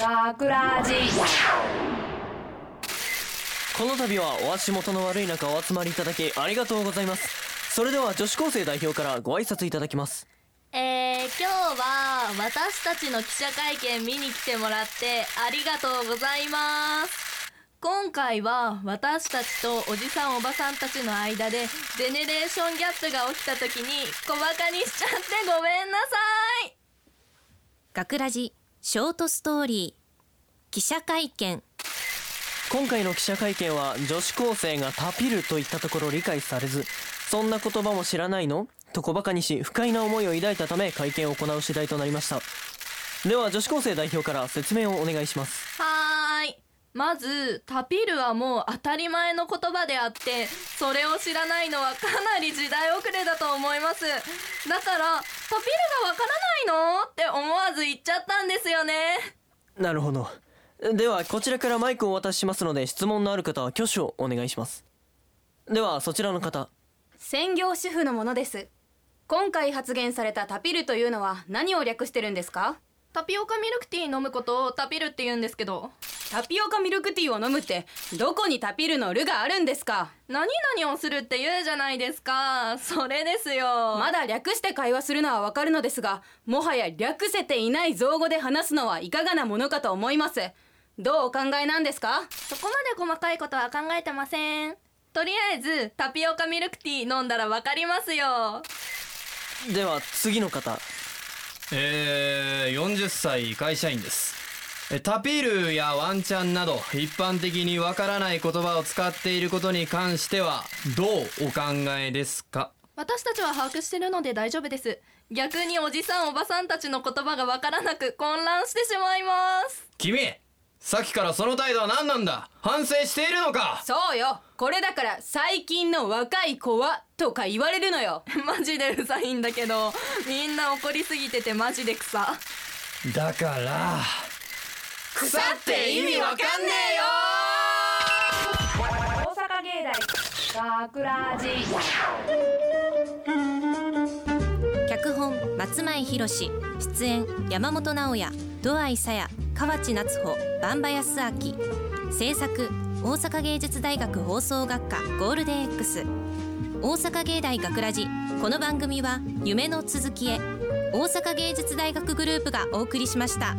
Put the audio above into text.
学ラジこの度はお足元の悪い中お集まりいただきありがとうございます。それでは女子高生代表からご挨拶いただきます。えー、今日は私たちの記者会見見に来てもらってありがとうございます。今回は私たちとおじさんおばさんたちの間でジェネレーションギャップが起きた時に小バカにしちゃってごめんなさい。学ラジショートストーリー記者会見。今回の記者会見は女子高生がタピルといったところ理解されずそんな言葉も知らないの？と小馬鹿にし不快な思いを抱いたため会見を行う次第となりました。では女子高生代表から説明をお願いします。はーい。まずタピルはもう当たり前の言葉であってそれを知らないのはかなり時代遅れだと思います。だからタピルがわからないの？って思わず言っちゃったんですよね。なるほど。ではこちらからマイクをお渡ししますので質問のある方は挙手をお願いします。ではそちらの方。専業主婦のものです。今回発言されたタピルというのは何を略してるんですか？タピオカミルクティー飲むことをタピルって言うんですけどタピオカミルクティーを飲むってどこにタピルのルがあるんですか？何々をするって言うじゃないですか。それですよ。まだ略して会話するのはわかるのですがもはや略せていない造語で話すのはいかがなものかと思います。どうお考えなんですか？そこまで細かいことは考えてません。とりあえずタピオカミルクティー飲んだらわかりますよ。では次の方。えー、40歳会社員です。えタピールやワンチャンなど一般的にわからない言葉を使っていることに関してはどうお考えですか？私たちは把握してるので大丈夫です。逆におじさんおばさんたちの言葉がわからなく混乱してしまいます。君さっきからその態度は何なんだ？反省しているのか？そうよ。これだから最近の若い子はとか言われるのよ。マジでうざいんだけど。みんな怒りすぎててマジで草だから腐って意味わかんねえよ。大阪芸大学ラジ脚本松前博史。出演山本直哉。土合さや河内夏穂。万場康明。制作大阪芸術大学放送学科。ゴールデン X 大阪芸大学ラジ。この番組は夢の続きへ。大阪芸術大学グループがお送りしました。